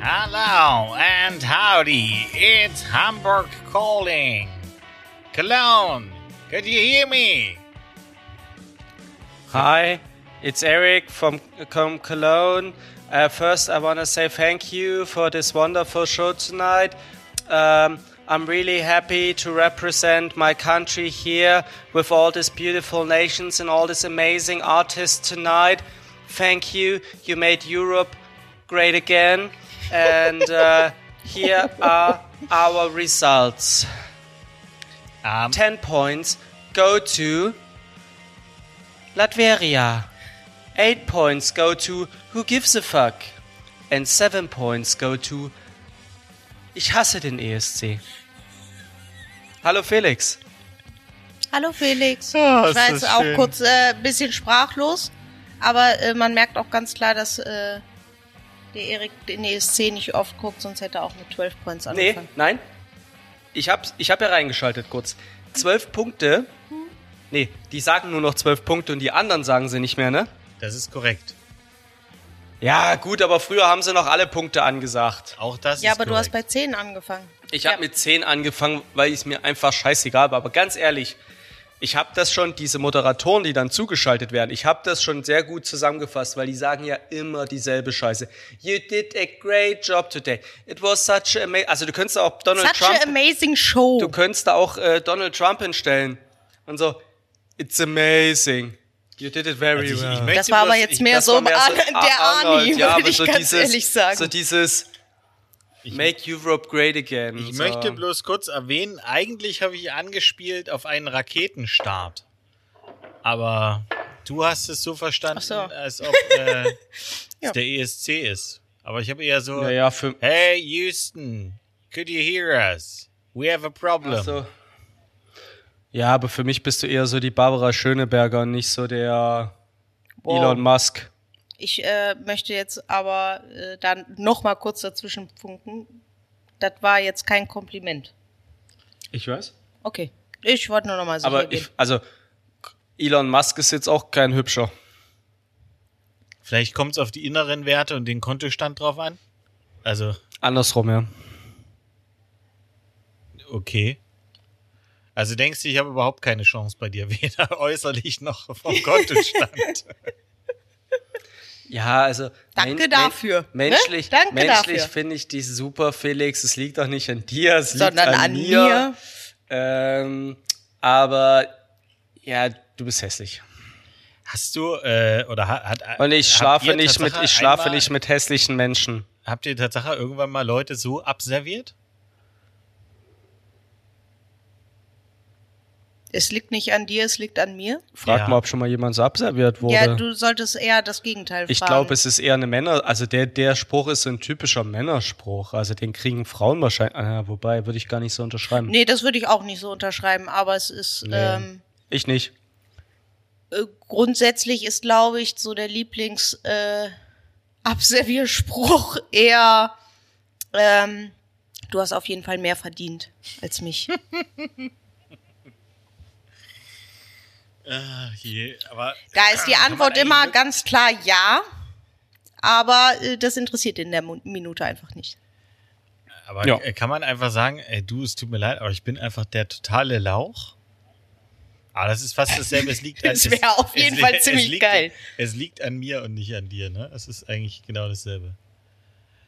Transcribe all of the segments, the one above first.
Hello and howdy. It's Hamburg calling. Cologne, could you hear me? Hi, it's Eric from, from Cologne. Uh, first, I want to say thank you for this wonderful show tonight. Um, I'm really happy to represent my country here with all these beautiful nations and all these amazing artists tonight. Thank you. You made Europe great again. And uh, here are our results. Um, 10 points go to Latveria. 8 points go to Who Gives a Fuck. And 7 points go to Ich hasse den ESC. Hallo Felix. Hallo Felix. Ah, ich war jetzt auch schön. kurz ein äh, bisschen sprachlos, aber äh, man merkt auch ganz klar, dass äh, der Erik den ESC nicht oft guckt, sonst hätte er auch mit 12 Points Nee, angefangen. nein. Ich hab, ich hab ja reingeschaltet kurz. 12 Punkte. Nee, die sagen nur noch 12 Punkte und die anderen sagen sie nicht mehr, ne? das ist korrekt. Ja, gut, aber früher haben sie noch alle Punkte angesagt. Auch das Ja, ist aber du hast korrekt. bei 10 angefangen. Ich Ja. habe mit 10 angefangen, weil es mir einfach scheißegal war. Aber ganz ehrlich, ich habe das schon, diese Moderatoren, die dann zugeschaltet werden, ich habe das schon sehr gut zusammengefasst, weil die sagen ja immer dieselbe Scheiße. You did a great job today. It was such a amazing... Also du könntest da auch Donald Such Trump... a amazing show. Du könntest da auch äh, Donald Trump hinstellen. Und so, it's amazing. You did it very Also ich- ich well. möchte das war aber jetzt ich- mehr so war im mehr Ar der Arnie, ja, würde aber ich so ganz dieses, ehrlich sagen. So dieses Make Europe great again. Ich so. möchte bloß kurz erwähnen, eigentlich habe ich angespielt auf einen Raketenstart. Aber du hast es so verstanden, so. als ob äh, Ja. es der ESC ist. Aber ich habe eher so, Naja, für, hey Houston, could you hear us? We have a problem. So. Ja, aber für mich bist du eher so die Barbara Schöneberger und nicht so der Wow. Elon Musk. Ich äh, möchte jetzt aber äh, dann noch mal kurz dazwischen funken. Das war jetzt kein Kompliment. Ich weiß. Okay. Ich wollte nur noch mal sicher Aber gehen. ich, also Elon Musk ist jetzt auch kein hübscher. Vielleicht kommt es auf die inneren Werte und den Kontostand drauf an. Also, Andersrum, ja. okay. Also denkst du, ich habe überhaupt keine Chance bei dir, weder äußerlich noch vom Kontostand. Ja, also. Danke men- dafür, Men ne? menschlich Danke menschlich finde ich dich super, Felix. Es liegt doch nicht an dir, es liegt Sondern an, an mir. mir. Ähm, aber ja, du bist hässlich. Hast du, äh, oder hat, hat Und ich schlafe nicht mit, ich schlafe einmal- nicht mit hässlichen Menschen. Habt ihr Tatsache irgendwann mal Leute so abserviert? Es liegt nicht an dir, es liegt an mir. Frag Ja. mal, ob schon mal jemand so abserviert wurde. Ja, du solltest eher das Gegenteil Ich fragen. glaube, es ist eher eine Männer, also der, der Spruch ist so ein typischer Männerspruch. Also den kriegen Frauen wahrscheinlich, ah, wobei, würde ich gar nicht so unterschreiben. Nee, das würde ich auch nicht so unterschreiben, aber es ist ähm, Ich nicht. äh, grundsätzlich ist, glaube ich, so der Lieblings äh, Abservierspruch eher ähm, du hast auf jeden Fall mehr verdient als mich. Ah, je, aber Da ist die Antwort immer ganz klar ja, aber äh, das interessiert in der Minute einfach nicht. Aber Ja. äh, kann man einfach sagen, ey, du, es tut mir leid, aber ich bin einfach der totale Lauch? Ah, das ist fast dasselbe. Es liegt an, Das es- wär auf jeden es, Fall es ziemlich liegt, geil. Es liegt an mir und nicht an dir, ne? Es ist eigentlich genau dasselbe.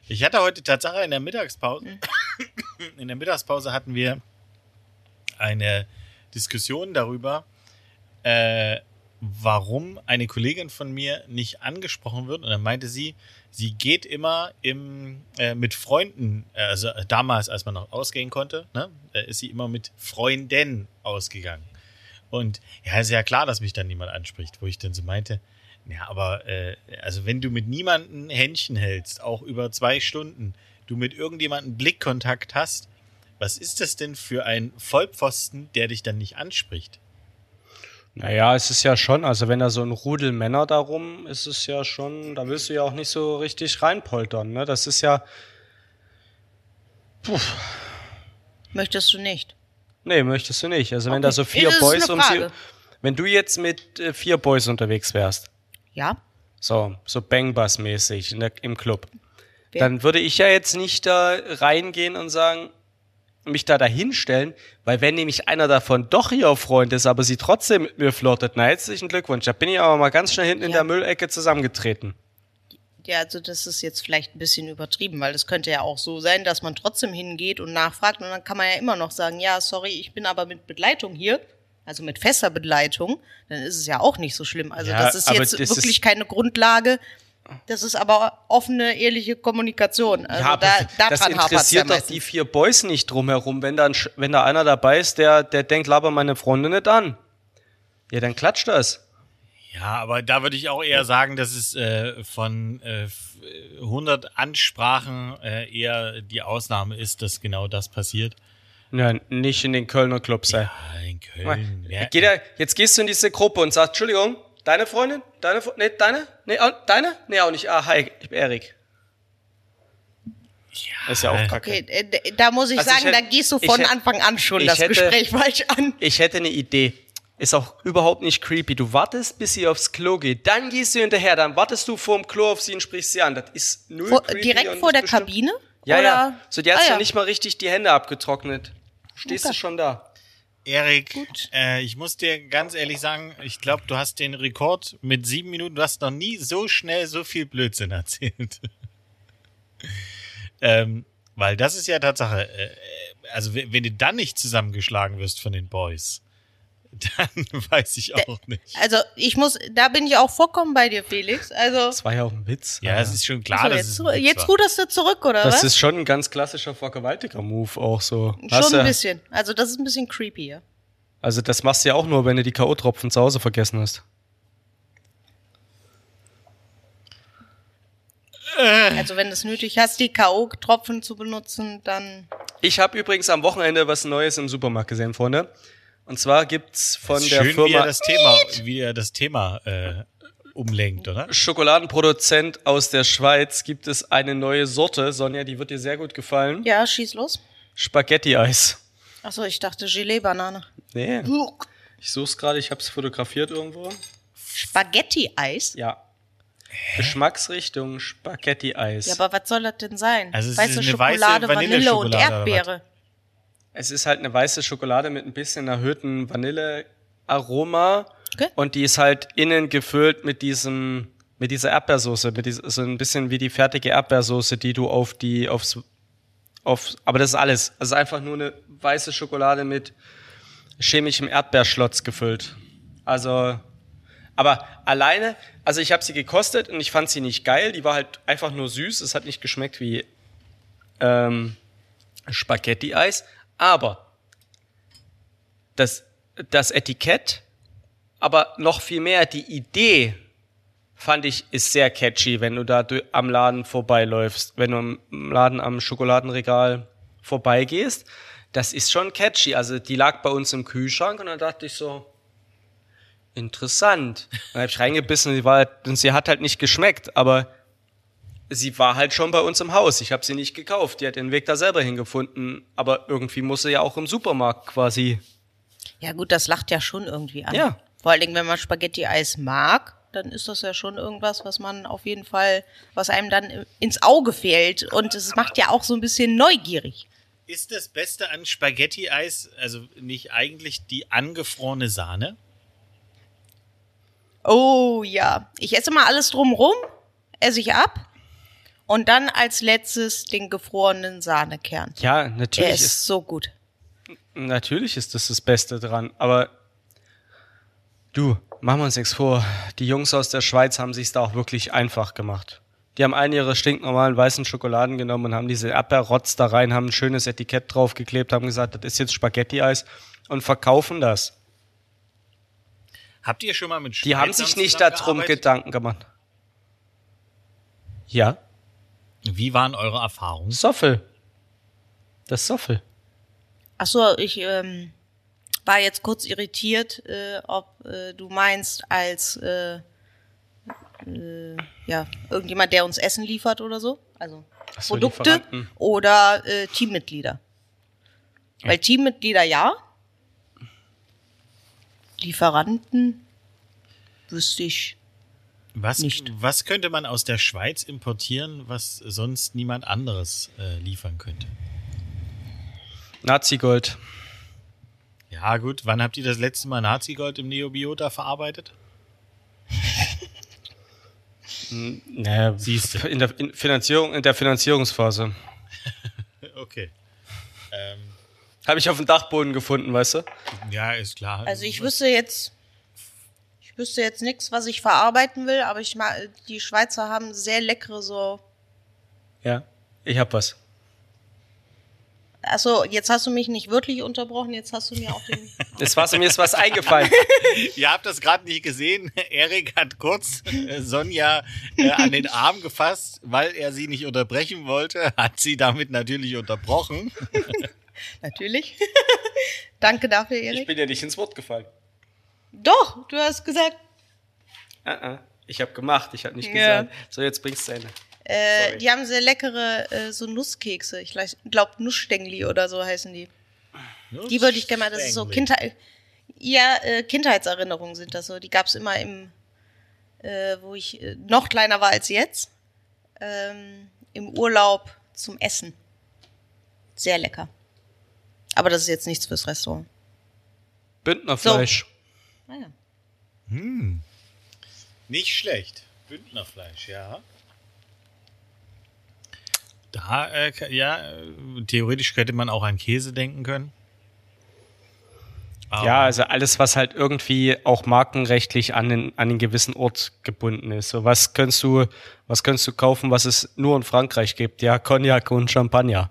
Ich hatte heute Tatsache in der Mittagspause, Mhm. in der Mittagspause hatten wir eine Diskussion darüber, äh, warum eine Kollegin von mir nicht angesprochen wird. Und dann meinte sie, sie geht immer im, äh, mit Freunden, äh, also damals, als man noch ausgehen konnte, ne, ist sie immer mit Freunden ausgegangen. Und ja, ist ja klar, dass mich dann niemand anspricht, wo ich dann so meinte, ja, aber äh, also wenn du mit niemanden Händchen hältst, auch über zwei Stunden, du mit irgendjemandem Blickkontakt hast, was ist das denn für ein Vollpfosten, der dich dann nicht anspricht? Naja, es ist ja schon, also wenn da so ein Rudel Männer darum, ist es ja schon, da willst du ja auch nicht so richtig reinpoltern, ne? Das ist ja, Möchtest du nicht? nee, möchtest du nicht. Also wenn Okay. da so vier Boys um sie, wenn du jetzt mit äh, vier Boys unterwegs wärst, Ja? so, so Bang-Bass-mäßig im Club, Wer? dann würde ich ja jetzt nicht da reingehen und sagen, mich da dahinstellen, weil wenn nämlich einer davon doch ihr Freund ist, aber sie trotzdem mit mir flirtet, na herzlichen Glückwunsch. Da bin ich aber mal ganz schnell hinten in Ja. der Müllecke zusammengetreten. Ja, also das ist jetzt vielleicht ein bisschen übertrieben, weil es könnte ja auch so sein, dass man trotzdem hingeht und nachfragt und dann kann man ja immer noch sagen, ja, sorry, ich bin aber mit Begleitung hier, also mit fester Begleitung, dann ist es ja auch nicht so schlimm. Also Ja, das ist jetzt das wirklich ist- keine Grundlage. Das ist aber offene, ehrliche Kommunikation. Also ja, da, das ja interessiert doch die vier Boys nicht drumherum, wenn da, ein, Sch- wenn da einer dabei ist, der, der denkt, laber meine Freunde nicht an. Ja, dann klatscht das. Ja, aber da würde ich auch eher sagen, dass es äh, von äh, f- 100 Ansprachen äh, eher die Ausnahme ist, dass genau das passiert. Ja, nicht in den Kölner Club sein. Ah, in Köln. Ja, Geht er, jetzt gehst du in diese Gruppe und sagst, Entschuldigung, deine Freundin? Deine, Fre- nee, deine? Nee, auch, deine? Nee, auch nicht. Ah, hi, ich bin Erik. ja, Ist ja auch kacke. Okay, äh, da muss ich Also ich sagen, hätte- da gehst du ich von hätte- Anfang an schon ich das hätte- Gespräch falsch an. Ich hätte eine Idee. Ist auch überhaupt nicht creepy. Du wartest, bis sie aufs Klo geht. Dann gehst du hinterher. Dann wartest du vorm Klo auf sie und sprichst sie an. Das ist null Vor, creepy direkt vor der bestimmt- Kabine? Ja, Oder? ja. So, die hat Ah, ja ja. nicht mal richtig die Hände abgetrocknet. Stehst Okay. du schon da? Erik, äh, ich muss dir ganz ehrlich sagen, ich glaube, du hast den Rekord mit sieben Minuten, du hast noch nie so schnell so viel Blödsinn erzählt. ähm, weil das ist ja Tatsache, äh, also wenn, wenn du dann nicht zusammengeschlagen wirst von den Boys, dann weiß ich auch nicht. Also ich muss, da bin ich auch vollkommen bei dir, Felix. Also Das war ja auch ein Witz. Ja, es ist schon klar, so, dass jetzt, es ein Witz jetzt war. ruderst du zurück, oder Das was? ist schon ein ganz klassischer Vergewaltiger-Move auch so. Hast Schon ein du- bisschen. Also das ist ein bisschen creepy, ja. Also das machst du ja auch nur, wenn du die K.O.-Tropfen zu Hause vergessen hast. Also wenn du es nötig hast, die K.O.-Tropfen zu benutzen, dann Ich habe übrigens am Wochenende was Neues im Supermarkt gesehen, Freunde. Und zwar gibt's von der Schön, wie er Firma das Thema, wie er das Thema äh, umlenkt, oder? Schokoladenproduzent aus der Schweiz gibt es eine neue Sorte. Sonja, die wird dir sehr gut gefallen. ja, schieß los. Spaghetti-Eis. Achso, ich dachte Gelee-Banane. Nee, ich such's gerade, ich habe es fotografiert irgendwo. Spaghetti-Eis? Ja. Geschmacksrichtung Spaghetti-Eis. Ja, aber was soll das denn sein? Also es weiße ist eine weiße Schokolade, Vanille und Erdbeere. Es ist halt eine weiße Schokolade mit ein bisschen erhöhtem Vanillearoma. Okay. Und die ist halt innen gefüllt mit diesem, mit dieser Erdbeersoße, mit dieser, so ein bisschen wie die fertige Erdbeersoße, die du auf die, aufs, auf, aber das ist alles. Also einfach nur eine weiße Schokolade mit chemischem Erdbeerschlotz gefüllt. Also, aber alleine, also ich habe sie gekostet und ich fand sie nicht geil. Die war halt einfach nur süß. Es hat nicht geschmeckt wie ähm, Spaghetti-Eis. Aber das, das Etikett, aber noch viel mehr die Idee, fand ich, ist sehr catchy, wenn du da am Laden vorbeiläufst, wenn du am Laden am Schokoladenregal vorbeigehst. Das ist schon catchy. Also die lag bei uns im Kühlschrank und dann dachte ich so, interessant. Dann habe ich reingebissen, sie war halt, und sie hat halt nicht geschmeckt, aber sie war halt schon bei uns im Haus. Ich habe sie nicht gekauft. Die hat den Weg da selber hingefunden. Aber irgendwie muss sie ja auch im Supermarkt quasi. Ja gut, das lacht ja schon irgendwie an. Ja. Vor allen Dingen, wenn man Spaghetti-Eis mag, dann ist das ja schon irgendwas, was man auf jeden Fall, was einem dann ins Auge fällt. Und es macht ja auch so ein bisschen neugierig. Ist das Beste an Spaghetti-Eis, also nicht eigentlich die angefrorene Sahne? Oh ja. Ich esse mal alles drumrum, esse ich ab. Und dann als letztes den gefrorenen Sahnekern. Ja, Er natürlich ist ist, so gut. natürlich ist das das Beste dran. Aber du, machen wir uns nichts vor. Die Jungs aus der Schweiz haben sich's da auch wirklich einfach gemacht. Die haben einen ihre stinknormalen weißen Schokoladen genommen und haben diese Erdbeerrotz da rein, haben ein schönes Etikett draufgeklebt, haben gesagt, das ist jetzt Spaghetti-Eis und verkaufen das. Habt ihr schon mal mit Die haben Schweizern sich nicht darum? Gedanken gemacht. Ja, Wie waren eure Erfahrungen? Soffel. Das Soffel. Ach so, ich ähm, war jetzt kurz irritiert, äh, ob äh, du meinst als äh, äh, ja irgendjemand, der uns Essen liefert oder so, also so, Produkte Lieferanten. oder äh, Teammitglieder. Weil Teammitglieder ja, Lieferanten wüsste ich Was, nicht. was könnte man aus der Schweiz importieren, was sonst niemand anderes äh, liefern könnte? Nazi-Gold. Ja, gut. Wann habt ihr das letzte Mal Nazi-Gold im Neobiota verarbeitet? Naja, Siehste. in der in Finanzierung, in der Finanzierungsphase. Okay. Ähm, Habe ich auf dem Dachboden gefunden, weißt du? ja, ist klar. Also ich wüsste jetzt, ich wüsste jetzt nichts, was ich verarbeiten will, aber ich mag, die Schweizer haben sehr leckere so. Ja. Ich hab was. Achso, jetzt hast du mich nicht wirklich unterbrochen, jetzt hast du mir auch den. Es war so, mir ist was eingefallen. Ihr habt das gerade nicht gesehen. Erik hat kurz äh, Sonja äh, an den Arm gefasst, weil er sie nicht unterbrechen wollte, hat sie damit natürlich unterbrochen. Natürlich. Danke dafür, Ich Erik. bin ja nicht ins Wort gefallen. Doch, du hast gesagt, ah. Ich habe gemacht, ich habe nicht Ja. gesagt. So, jetzt bringst du eine. äh, die haben sehr leckere äh, so Nusskekse. Ich glaube Nussstängli oder so heißen die. Die würde ich gerne mal, das ist so Kindheit. Ja, äh, Kindheitserinnerungen sind das so. Die gab's immer im, äh, wo ich äh, noch kleiner war als jetzt, ähm, im Urlaub zum Essen. Sehr lecker. Aber das ist jetzt nichts fürs Restaurant. Bündnerfleisch. Ah, ja. Nicht schlecht. Bündnerfleisch, ja. Da, äh, ja, äh, theoretisch könnte man auch an Käse denken können. Aber- Ja, also alles, was halt irgendwie auch markenrechtlich an den, an den gewissen Ort gebunden ist. So, was könntest du, was könntest du kaufen, was es nur in Frankreich gibt? Ja, Cognac und Champagner.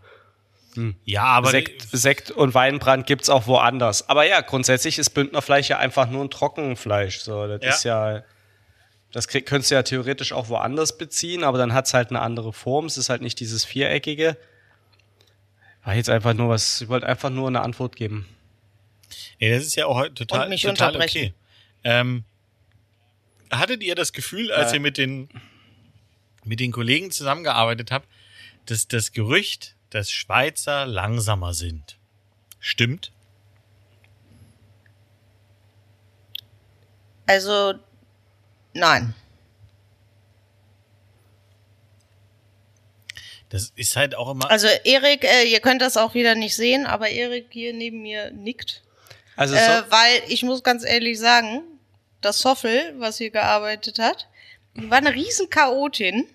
Ja, aber Sekt, Sekt und Weinbrand gibt's auch woanders. Aber ja, grundsätzlich ist Bündnerfleisch ja einfach nur ein Trockenfleisch. So, das Ja. ist ja, das krieg, könntest du ja theoretisch auch woanders beziehen, aber dann hat's halt eine andere Form. Es ist halt nicht dieses viereckige. War jetzt einfach nur was, ich wollte einfach nur eine Antwort geben. Ja, das ist ja auch total, Und mich total unterbrechen. okay. Ähm, hattet ihr das Gefühl, als Ja. ihr mit den, mit den Kollegen zusammengearbeitet habt, dass das Gerücht, dass Schweizer langsamer sind, stimmt? Also, nein. Das ist halt auch immer. Also Erik, äh, ihr könnt das auch wieder nicht sehen, aber Erik hier neben mir nickt. Also so, Äh, weil ich muss ganz ehrlich sagen, das Soffel, was hier gearbeitet hat, war eine riesen Chaotin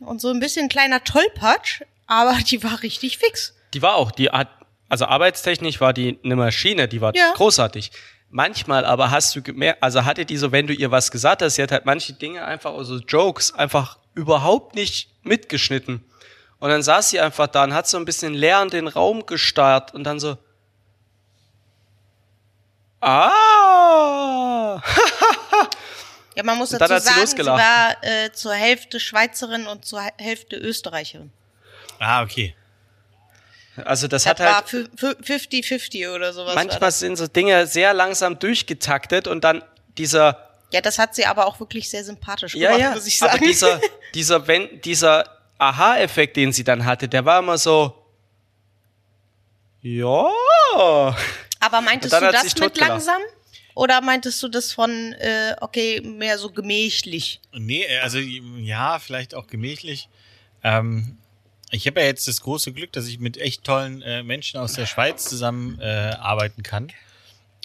und so ein bisschen kleiner Tollpatsch, aber die war richtig fix. Die war auch, die hat, also arbeitstechnisch war die eine Maschine, die war Ja. großartig. Manchmal aber hast du gemerkt, also hatte die so, wenn du ihr was gesagt hast, sie hat halt manche Dinge einfach, also Jokes, einfach überhaupt nicht mitgeschnitten. Und dann saß sie einfach da und hat so ein bisschen leer in den Raum gestarrt und dann so, ah, Ja, man muss dazu sagen, sie war äh, zur Hälfte Schweizerin und zur Hälfte Österreicherin. Ah, okay. also das Das hat halt, fü- fü- 50-50 oder sowas. manchmal sind so Dinge sehr langsam durchgetaktet und dann dieser, Ja, das hat sie aber auch wirklich sehr sympathisch Ja, gemacht, ja. muss ich Aber sagen. dieser, dieser, wenn, dieser Aha-Effekt, den sie dann hatte, der war immer so. Ja. Aber meintest du das mit totgelacht. langsam? Oder meintest du das von, äh, okay, mehr so gemächlich? Nee, also ja, vielleicht auch gemächlich. Ähm, ich habe ja jetzt das große Glück, dass ich mit echt tollen äh, Menschen aus der Schweiz zusammen äh, arbeiten kann.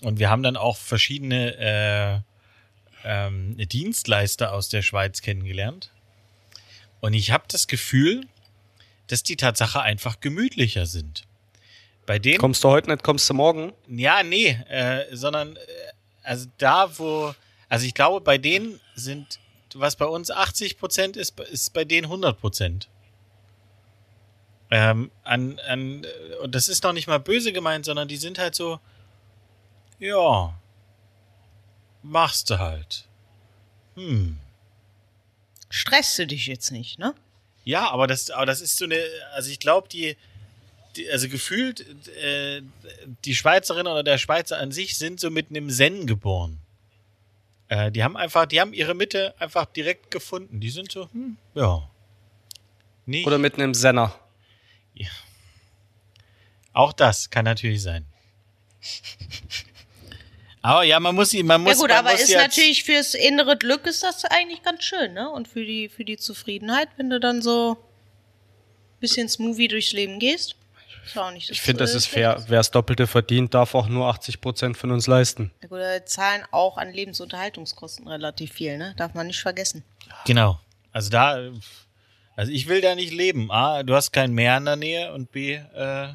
Und wir haben dann auch verschiedene äh, ähm, Dienstleister aus der Schweiz kennengelernt. Und ich habe das Gefühl, dass die Tatsache einfach gemütlicher sind. Bei denen Kommst du heute nicht, kommst du morgen? ja, nee, äh, sondern äh, also da, wo, also ich glaube, bei denen sind, was bei uns 80 Prozent ist, ist bei denen 100 Prozent. Ähm, an, an, und das ist noch nicht mal böse gemeint, sondern die sind halt so, ja, machst du halt. Hm. Stresst du dich jetzt nicht, ne? Ja, aber das, aber das ist so eine, also ich glaube, die, die, also gefühlt, äh, die Schweizerin oder der Schweizer an sich sind so mit einem Zen geboren. Äh, die haben einfach, die haben ihre Mitte einfach direkt gefunden. Die sind so, hm, ja. Nicht. Oder mit einem Senner? Auch das kann natürlich sein. Aber ja, man muss, man muss. ja gut, man aber muss ist natürlich fürs innere Glück ist das eigentlich ganz schön, ne? Und für die, für die Zufriedenheit, wenn du dann so ein bisschen smoothie durchs Leben gehst. Ist ja auch nicht Ich finde, das ist fair. Wer das Doppelte verdient, darf auch nur 80 Prozent von uns leisten. Ja gut, wir zahlen auch an Lebensunterhaltungskosten relativ viel, ne? Darf man nicht vergessen. Genau. Also da, also ich will da nicht leben. A, du hast kein Meer in der Nähe und B, äh,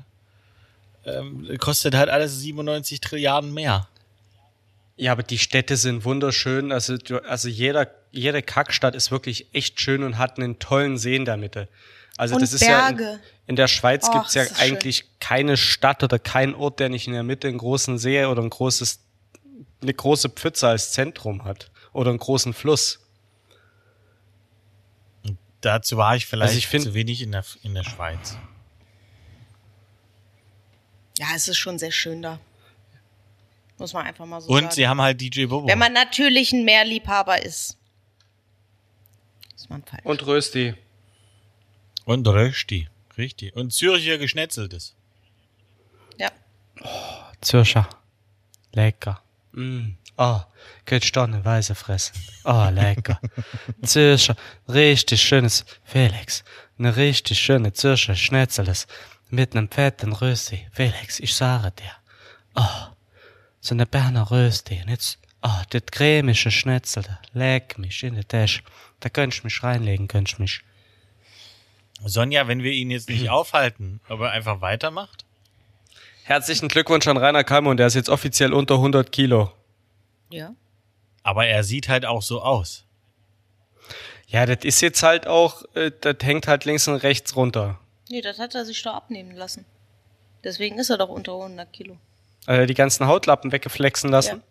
ähm, kostet halt alles 97 Trilliarden mehr. Ja, aber die Städte sind wunderschön. Also, du, also jeder, jede Kackstadt ist wirklich echt schön und hat einen tollen See in der Mitte. Also Und das ist ja in, Berge. in der Schweiz Och, gibt's ja ist das schön. eigentlich keine Stadt oder keinen Ort, der nicht in der Mitte einen großen See oder ein großes, eine große Pfütze als Zentrum hat. Oder einen großen Fluss. Dazu war ich vielleicht Also ich find- zu wenig in der, in der Schweiz. Ja, es ist schon sehr schön da. Muss man einfach mal so Und sagen. sie haben halt DJ Bobo. Wenn man natürlich ein Meerliebhaber ist. Ist man falsch. Und Rösti. Und Rösti. Richtig. Und Züricher Geschnetzeltes. Ja. Zürcher. Lecker. Mm. Oh, könntest du eine Weise fressen. Oh, lecker. Zürcher. Richtig schönes, Felix. Eine richtig schöne Zürcher Schnetzeles. Mit einem fetten Rösti. Felix, ich sage dir. Oh, so eine Berner Rösti. Und jetzt, oh, das cremische Schnetzel. da. Leck mich in die Tasche. Da könntest du mich reinlegen, könntest du mich. Sonja, wenn wir ihn jetzt nicht aufhalten, aber einfach weitermacht. Herzlichen Glückwunsch an Rainer Kalmund. Der ist jetzt offiziell unter 100 Kilo. Ja. Aber er sieht halt auch so aus. Ja, das ist jetzt halt auch, äh, das hängt halt links und rechts runter. Nee, das hat er sich doch abnehmen lassen. Deswegen ist er doch unter 100 Kilo. Äh, die ganzen Hautlappen weggeflexen lassen. Ja.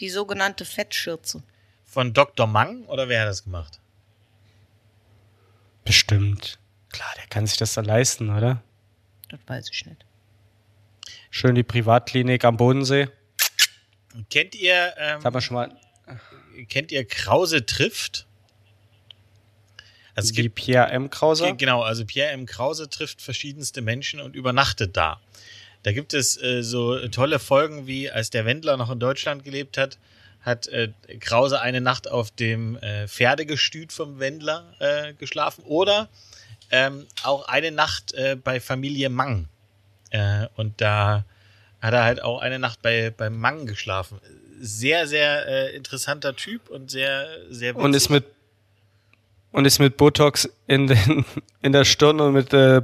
Die sogenannte Fettschürze. Von Dr. Mang oder wer hat das gemacht? Bestimmt. Klar, der kann sich das da leisten, oder? Das weiß ich nicht. Schön die Privatklinik am Bodensee. Kennt ihr, ähm, haben wir schon mal kennt ihr Krause trifft? Also die gibt Pierre M. Krauser. Ge- Genau, also Pierre M. Krause trifft verschiedenste Menschen und übernachtet da. Da gibt es äh, so tolle Folgen wie, als der Wendler noch in Deutschland gelebt hat, hat äh, Krause eine Nacht auf dem äh, Pferdegestüt vom Wendler äh, geschlafen oder ähm, auch eine Nacht äh, bei Familie Mang. Äh, und da hat er halt auch eine Nacht bei, bei Mang geschlafen. Sehr, sehr äh, interessanter Typ und sehr, sehr Und ist witzig. mit und ist mit Botox in, den, in der Stirn und mit äh,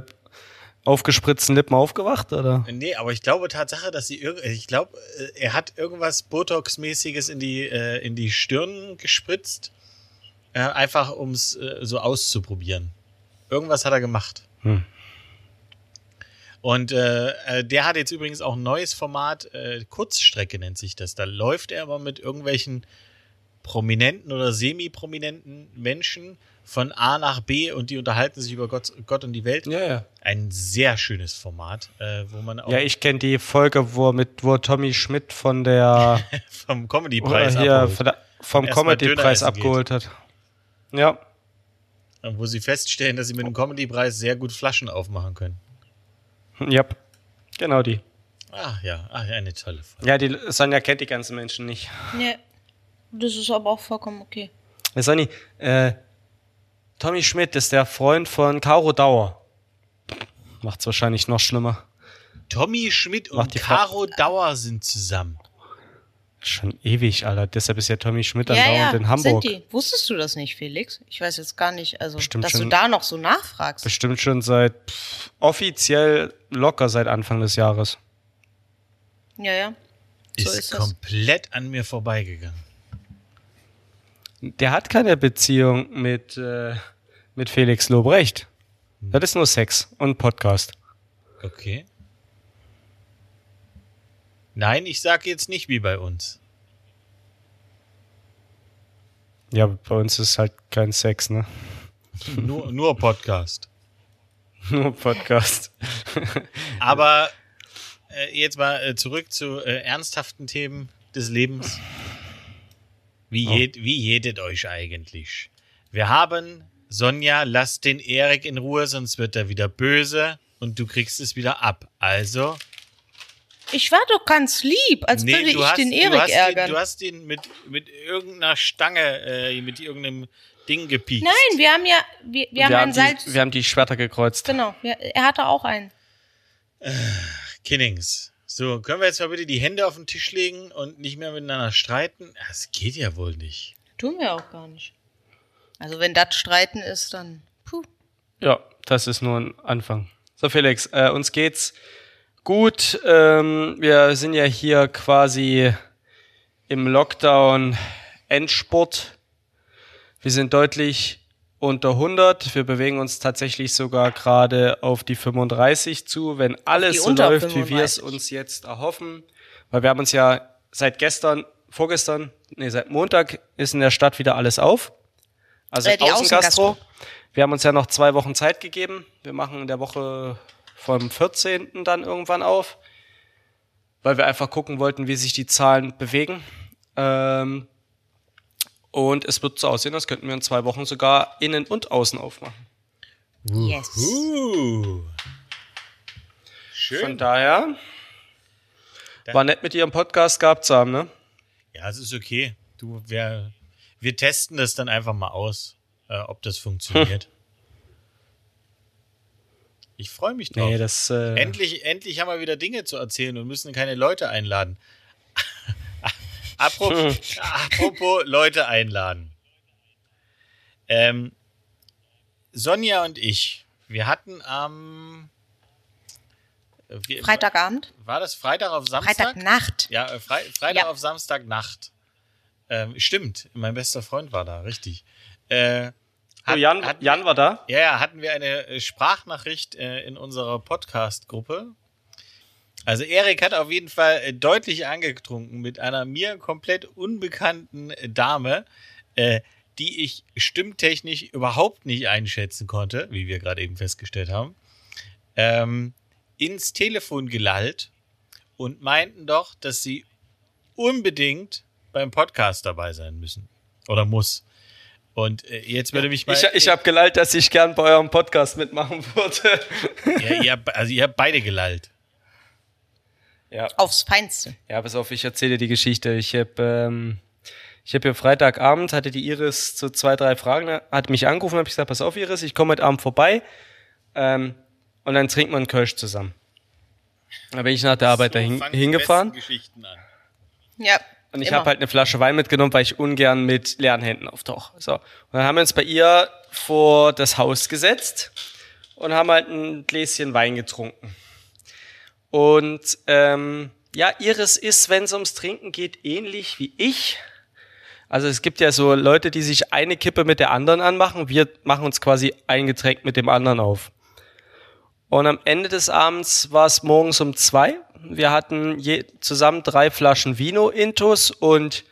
aufgespritzten Lippen aufgewacht, oder? Nee, aber ich glaube Tatsache, dass sie ich glaube, äh, er hat irgendwas Botox-mäßiges in die äh, in die Stirn gespritzt, äh, einfach ums äh, so auszuprobieren. Irgendwas hat er gemacht. Hm. Und äh, äh, der hat jetzt übrigens auch ein neues Format, äh, Kurzstrecke nennt sich das. Da läuft er aber mit irgendwelchen prominenten oder semi-prominenten Menschen von A nach B und die unterhalten sich über Gott, Gott und die Welt. Ja, ja. Ein sehr schönes Format, äh, wo man auch Ja, ich kenne die Folge, wo mit wo Tommy Schmidt von der vom Comedy-Preis von der, vom Comedy-Preis geht. abgeholt hat. Ja. Und wo sie feststellen, dass sie mit dem Comedy-Preis sehr gut Flaschen aufmachen können. Ja. Genau die. Ah ja, ah, ja, eine tolle Folge. Ja, die Sonja kennt die ganzen Menschen nicht. Nee. Das ist aber auch vollkommen okay. Sonny, äh, Tommy Schmidt ist der Freund von Caro Dauer. Macht's wahrscheinlich noch schlimmer. Tommy Schmidt und Caro Dauer sind zusammen. Schon ewig, Alter. Deshalb ist ja Tommy Schmidt Ja, andauernd ja, in Hamburg. sind die. Wusstest du das nicht, Felix? Ich weiß jetzt gar nicht, also, Bestimmt dass du schon. da noch so nachfragst. Bestimmt schon seit pff, offiziell locker seit Anfang des Jahres. Ja, ja. So ist, ist das. komplett an mir vorbeigegangen. Der hat keine Beziehung mit, äh, mit Felix Lobrecht. Das ist nur Sex und Podcast. Okay. Nein, ich sage jetzt nicht wie bei uns. Ja, bei uns ist halt kein Sex, ne? Nur, nur Podcast. Nur Podcast. Aber äh, jetzt mal äh, zurück zu äh, ernsthaften Themen des Lebens. Wie, Oh. jed, wie jedet euch eigentlich? Wir haben, Sonja, lass den Erik in Ruhe, sonst wird er wieder böse und du kriegst es wieder ab. Also, Ich war doch ganz lieb, als würde ich den du Erik hast ärgern. Den, du hast ihn mit, mit irgendeiner Stange, äh, mit irgendeinem Ding gepiekt. Nein, wir haben ja, wir, wir haben ein Salz. die, wir haben die Schwerter gekreuzt. genau, wir, er hatte auch einen. Kinnings. So, können wir jetzt mal bitte die Hände auf den Tisch legen und nicht mehr miteinander streiten? Das geht ja wohl nicht. Tun wir auch gar nicht. Also wenn das Streiten ist, dann puh. Ja, das ist nur ein Anfang. So, Felix, äh, uns geht's gut. Ähm, wir sind ja hier quasi im Lockdown Endspurt. Wir sind deutlich unter 100. Wir bewegen uns tatsächlich sogar gerade auf die 35 zu, wenn alles so läuft, wie wir es 35. uns jetzt erhoffen. Weil wir haben uns ja seit gestern, vorgestern, nee, seit Montag ist in der Stadt wieder alles auf. Also Äh, Außengastro. Außengastro. Wir haben uns ja noch zwei Wochen Zeit gegeben. Wir machen in der Woche vom 14. dann irgendwann auf, weil wir einfach gucken wollten, wie sich die Zahlen bewegen. Ähm, und es wird so aussehen, als könnten wir in zwei Wochen sogar innen und außen aufmachen. Yes. Uh. Von Schön. daher war nett mit im Podcast gehabt zu haben, ne? Ja, es ist okay. Du, wir, wir testen das dann einfach mal aus, äh, ob das funktioniert. Ich freue mich drauf. Nee, das äh, Endlich, endlich haben wir wieder Dinge zu erzählen und müssen keine Leute einladen. apropos, apropos Leute einladen. Ähm, Sonja und ich, wir hatten am äh, wir, Freitagabend, War das Freitag auf Samstag? Freitagnacht. Ja, äh, Fre Freitag Ja. auf Samstagnacht. Ähm, stimmt, mein bester Freund war da, richtig. Äh, oh, Jan, hatten- Jan war da. ja, ja, hatten wir eine äh, Sprachnachricht äh, in unserer Podcast-Gruppe. Also Erik hat auf jeden Fall äh, deutlich angetrunken mit einer mir komplett unbekannten äh, Dame, äh, die ich stimmtechnisch überhaupt nicht einschätzen konnte, wie wir gerade eben festgestellt haben, ähm, ins Telefon gelallt und meinten doch, dass sie unbedingt beim Podcast dabei sein müssen oder muss. Und äh, jetzt würde mich mal Ich, ich habe gelallt, dass ich gern bei eurem Podcast mitmachen würde. Ja, ihr, habt- also ihr habt beide gelallt. ja. Aufs Feinste. Ja, pass auf, ich erzähle die Geschichte. Ich habe ähm, ich hab hier Freitagabend, hatte die Iris so zwei, drei Fragen, hat mich angerufen, habe ich gesagt, pass auf Iris, ich komme heute Abend vorbei ähm, und dann trinken wir einen Kölsch zusammen. Da bin ich nach der Arbeit dahin, fangen die hingefahren besten Geschichten an. Ja. Und ich habe halt eine Flasche Wein mitgenommen, weil ich ungern mit leeren Händen auftauche. So. Und dann haben wir uns bei ihr vor das Haus gesetzt und haben halt ein Gläschen Wein getrunken. Und ähm, ja, Iris ist, wenn es ums Trinken geht, ähnlich wie ich. Also es gibt ja so Leute, die sich eine Kippe mit der anderen anmachen. Wir machen uns quasi ein Getränk mit dem anderen auf. Und am Ende des Abends war es morgens um zwei. Wir hatten je, zusammen drei Flaschen Vino Intus und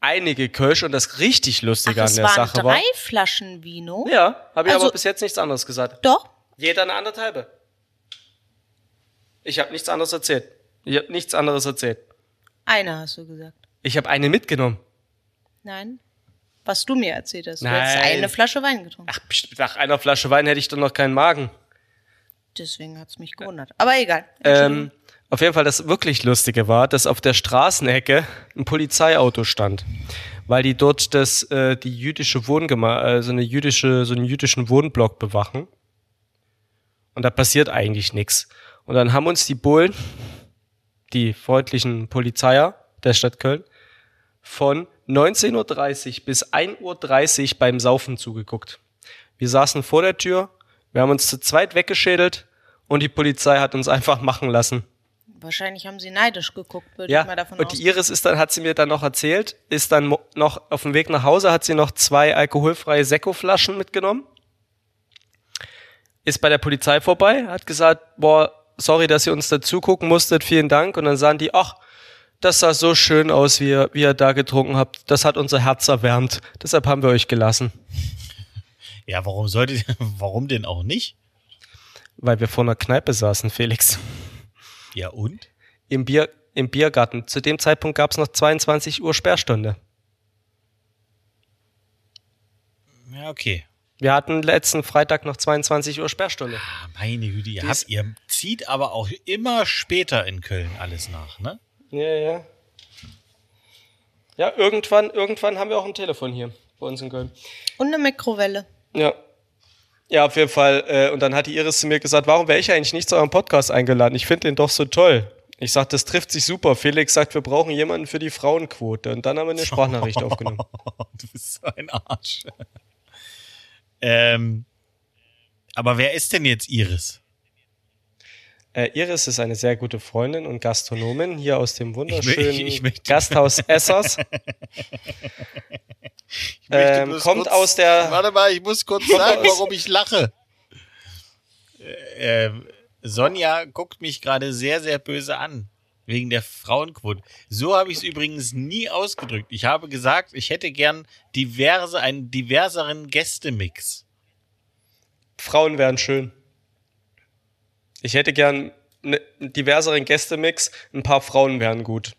einige Kölsch. Und das richtig Ach, Lustige es an der waren Sache drei war. Flaschen Vino. Ja, habe ich Also- aber bis jetzt nichts anderes gesagt. Doch. Jeder eine anderthalbe. Ich habe nichts anderes erzählt. Ich habe nichts anderes erzählt. Eine hast du gesagt. Ich habe eine mitgenommen. Nein. Was du mir erzählt hast. Du Nein. hast eine Flasche Wein getrunken. Ach, nach einer Flasche Wein hätte ich doch noch keinen Magen. Deswegen hat's mich gewundert. Aber egal. Ähm, auf jeden Fall, das wirklich Lustige war, dass auf der Straßenecke ein Polizeiauto stand, weil die dort das, äh, die jüdische Wohngema äh, so eine jüdische, so einen jüdischen Wohnblock bewachen. Und da passiert eigentlich nichts. Und dann haben uns die Bullen, die freundlichen Polizeier der Stadt Köln, von 19.30 bis 1.30 Uhr beim Saufen zugeguckt. Wir saßen vor der Tür, wir haben uns zu zweit weggeschädelt und die Polizei hat uns einfach machen lassen. Wahrscheinlich haben sie neidisch geguckt, würde Ja, ich mal davon und die ausgehen. Iris ist dann, hat sie mir dann noch erzählt, ist dann noch auf dem Weg nach Hause, hat sie noch zwei alkoholfreie Sekko-Flaschen mitgenommen, ist bei der Polizei vorbei, hat gesagt, boah, sorry, dass ihr uns da zugucken musstet, vielen Dank. Und dann sahen die, ach, das sah so schön aus, wie ihr, wie ihr da getrunken habt. Das hat unser Herz erwärmt. Deshalb haben wir euch gelassen. Ja, warum sollte, warum denn auch nicht? Weil wir vor einer Kneipe saßen, Felix. Ja, und? Im, Bier, im Biergarten. Zu dem Zeitpunkt gab es noch 22 Uhr Sperrstunde. Ja, okay. Wir hatten letzten Freitag noch 22 Uhr Sperrstunde. Ah, meine Güte, ihr habt, ihr zieht aber auch immer später in Köln alles nach, ne? Ja, ja. Ja, irgendwann, irgendwann haben wir auch ein Telefon hier bei uns in Köln. Und eine Mikrowelle. Ja. Ja, auf jeden Fall. Äh, und dann hat die Iris zu mir gesagt, warum wäre ich eigentlich nicht zu eurem Podcast eingeladen? Ich finde den doch so toll. Ich sag, das trifft sich super. Felix sagt, wir brauchen jemanden für die Frauenquote. Und dann haben wir eine Sprachnachricht aufgenommen. du bist so ein Arsch. ähm, aber wer ist denn jetzt Iris? Äh, Iris ist eine sehr gute Freundin und Gastronomin hier aus dem wunderschönen Ich ich möchte- Gasthaus Essers. Ich möchte Ähm, bloß kommt aus der- Warte mal, ich muss kurz sagen, warum ich lache. Äh, äh, Sonja guckt mich gerade sehr, sehr böse an. Wegen der Frauenquote. So habe ich es übrigens nie ausgedrückt. Ich habe gesagt, ich hätte gern diverse, einen diverseren Gästemix. Frauen wären schön. Ich hätte gern ne- einen diverseren Gästemix. Ein paar Frauen wären gut.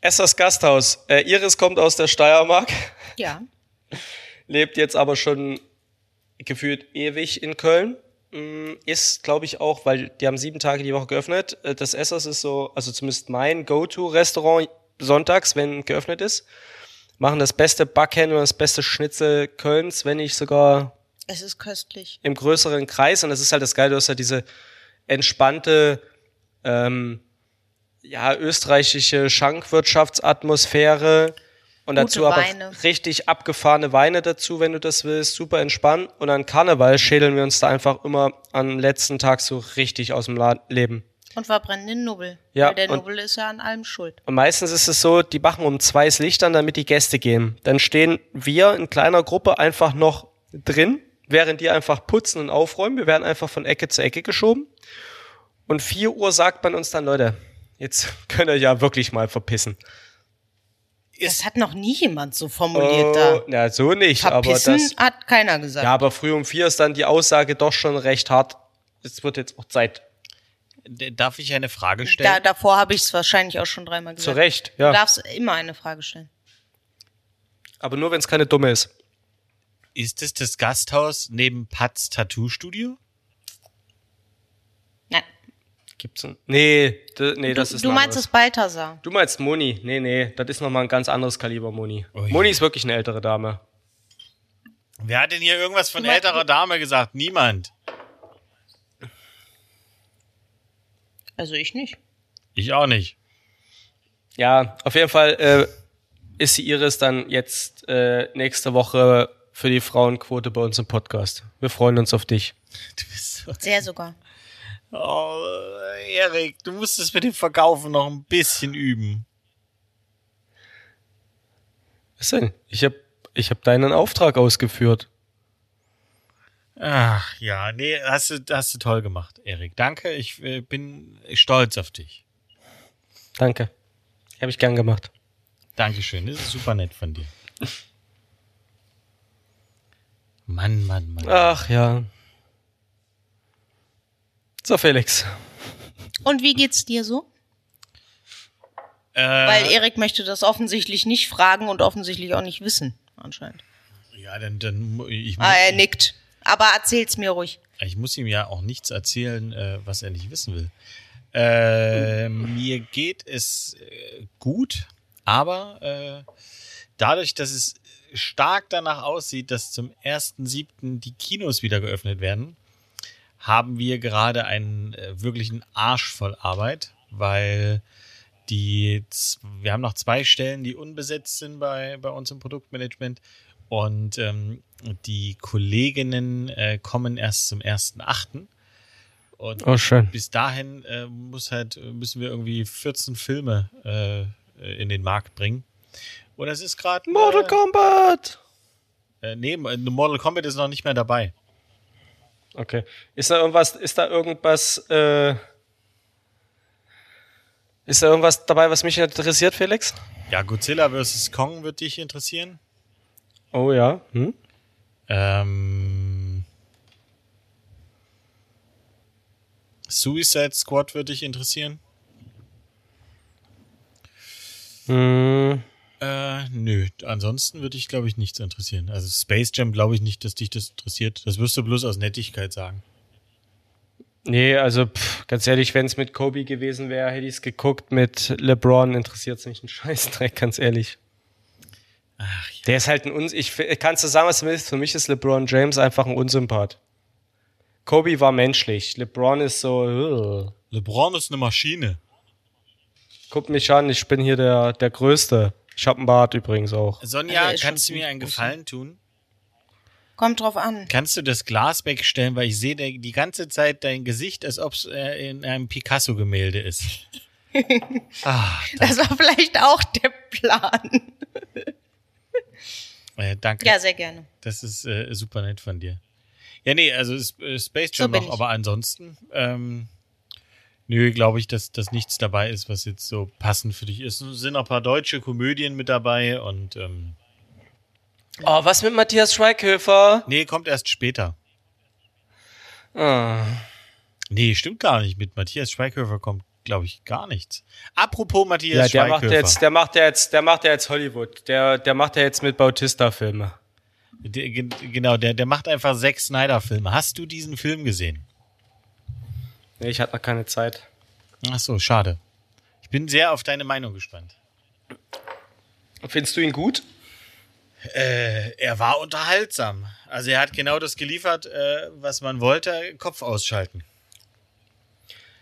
Essers Gasthaus. Äh, Iris kommt aus der Steiermark, Ja. lebt jetzt aber schon gefühlt ewig in Köln. Mm, Ist, glaube ich, auch, weil die haben sieben Tage die Woche geöffnet. Äh, Das Essers ist so, also zumindest mein Go-To-Restaurant sonntags, wenn geöffnet ist. Machen das beste Backend und das beste Schnitzel Kölns, wenn nicht sogar Es ist köstlich. im größeren Kreis. Und das ist halt das Geile, du hast ja diese entspannte, ähm, ja, österreichische Schankwirtschaftsatmosphäre und Gute dazu aber Weine. richtig abgefahrene Weine dazu, wenn du das willst. Super entspannt. Und an Karneval schädeln wir uns da einfach immer am letzten Tag so richtig aus dem Leben. Und verbrennen den Nubbel. Ja, Weil der Nubbel ist ja an allem schuld. Und meistens ist es so, die machen um zwei das Licht an, damit die Gäste gehen. Dann stehen wir in kleiner Gruppe einfach noch drin, während die einfach putzen und aufräumen. Wir werden einfach von Ecke zu Ecke geschoben. Und 4 Uhr sagt man uns dann, Leute, jetzt könnt ihr ja wirklich mal verpissen. Das hat noch nie jemand so formuliert da. Oh, na, so nicht, aber Verpissen das. hat keiner gesagt. Ja, aber früh um vier ist dann die Aussage doch schon recht hart. Es wird jetzt auch Zeit. Darf ich eine Frage da, stellen? davor habe ich es wahrscheinlich auch schon dreimal Zu gesagt. Recht, Du ja. darfst immer eine Frage stellen. Aber nur, wenn es keine dumme ist. Ist es das Gasthaus neben Patz Tattoo Studio? Nein. Gibt's ein. Nee, d- nee, das ist du ein meinst es Balthasar. Du meinst Moni? Nee, nee, das ist nochmal ein ganz anderes Kaliber, Moni. Ui. Moni ist wirklich eine ältere Dame. Wer hat denn hier irgendwas von älterer Dame gesagt? Niemand. Also ich nicht. Ich auch nicht. Ja, auf jeden Fall äh, ist die Iris dann jetzt äh, nächste Woche für die Frauenquote bei uns im Podcast. Wir freuen uns auf dich. Du bist so. Sehr sogar. Oh, Erik, du musst es mit dem Verkaufen noch ein bisschen üben. Was denn? Ich hab, ich hab deinen Auftrag ausgeführt. Ach ja, nee, hast du, hast du toll gemacht, Erik. Danke, ich äh, bin stolz auf dich. Danke. Habe ich gern gemacht. Dankeschön, das ist super nett von dir. Mann, Mann, Mann. Ach ja. So, Felix. Und wie geht's dir so? Äh, Weil Erik möchte das offensichtlich nicht fragen und offensichtlich auch nicht wissen, anscheinend. ja, dann, dann ich, Ah, er nickt. Aber erzähl's mir ruhig. ich muss ihm ja auch nichts erzählen, äh, was er nicht wissen will. Äh, mir geht es äh, gut, aber äh, dadurch, dass es stark danach aussieht, dass zum 1.7. die Kinos wieder geöffnet werden, haben wir gerade einen äh, wirklichen Arsch voll Arbeit, weil die, wir haben noch zwei Stellen, die unbesetzt sind bei, bei uns im Produktmanagement und ähm, die Kolleginnen äh, kommen erst zum 1.8. Und Oh, schön. bis dahin äh, muss halt, müssen wir irgendwie 14 Filme äh, in den Markt bringen. Und es ist gerade. Mortal Kombat! Äh, nee, äh, Mortal Kombat ist noch nicht mehr dabei. Okay. Ist da irgendwas, ist da irgendwas, äh, ist da irgendwas dabei, was mich interessiert, Felix? Ja, Godzilla vs. Kong wird dich interessieren. Oh ja. Hm? Ähm, Suicide Squad wird dich interessieren. Hm. Äh, nö. Ansonsten würde ich, glaube ich, nichts interessieren. Also Space Jam glaube ich nicht, dass dich das interessiert. Das wirst du bloß aus Nettigkeit sagen. Nee, also pff, ganz ehrlich, wenn es mit Kobe gewesen wäre, hätte ich es geguckt. Mit LeBron interessiert es mich ein Scheißdreck, ganz ehrlich. Ach ja. Der ist halt ein Uns. Ich kannst du sagen, was du willst. Für mich ist LeBron James einfach ein Unsympath. Kobe war menschlich. LeBron ist so. Uh. LeBron ist eine Maschine. Guck mich an, ich bin hier der, der Größte. Ich hab einen Bart übrigens auch. Sonja, Also kannst du mir einen gut. Gefallen tun? Kommt drauf an. Kannst du das Glas wegstellen, weil ich sehe die ganze Zeit dein Gesicht, als ob es äh, in einem Picasso-Gemälde ist. ah, Das war vielleicht auch der Plan. äh, danke. Ja, sehr gerne. Das ist äh, super nett von dir. Ja, nee, also ist, äh, Space So Jam bin noch, ich. aber ansonsten, ähm, nö, glaube ich, dass, dass nichts dabei ist, was jetzt so passend für dich ist. Es sind noch ein paar deutsche Komödien mit dabei und ähm, Oh, was mit Matthias Schweighöfer? nee, kommt erst später. Ah. Nee, stimmt gar nicht. Mit Matthias Schweighöfer kommt, glaube ich, gar nichts. Apropos Ja, Matthias der macht Schweighöfer. jetzt, der macht ja jetzt, der macht ja jetzt Hollywood. Der, der macht ja jetzt mit Bautista Filme. Der, gen- genau, der, der macht einfach Zack Snyder-Filme. Hast du diesen Film gesehen? Nee, ich hatte noch keine Zeit. Ach so, schade. Ich bin sehr auf deine Meinung gespannt. Findest du ihn gut? Äh, er war unterhaltsam. Also er hat genau das geliefert, äh, was man wollte, Kopf ausschalten.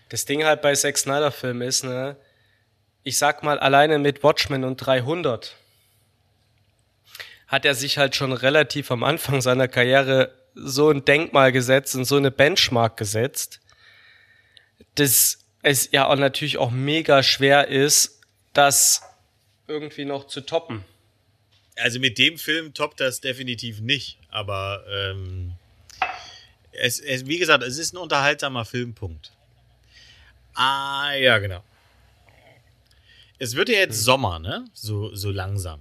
Das Ding halt bei Zack Snyder Filmen ist, ne, ich sag mal, alleine mit Watchmen und 300 hat er sich halt schon relativ am Anfang seiner Karriere so ein Denkmal gesetzt und so eine Benchmark gesetzt, dass es ja auch natürlich auch mega schwer ist, das irgendwie noch zu toppen. Also mit dem Film toppt das definitiv nicht, aber ähm, es, es, wie gesagt, es ist ein unterhaltsamer Filmpunkt. Ah, ja, genau. Es wird ja jetzt Sommer, ne? So, so langsam.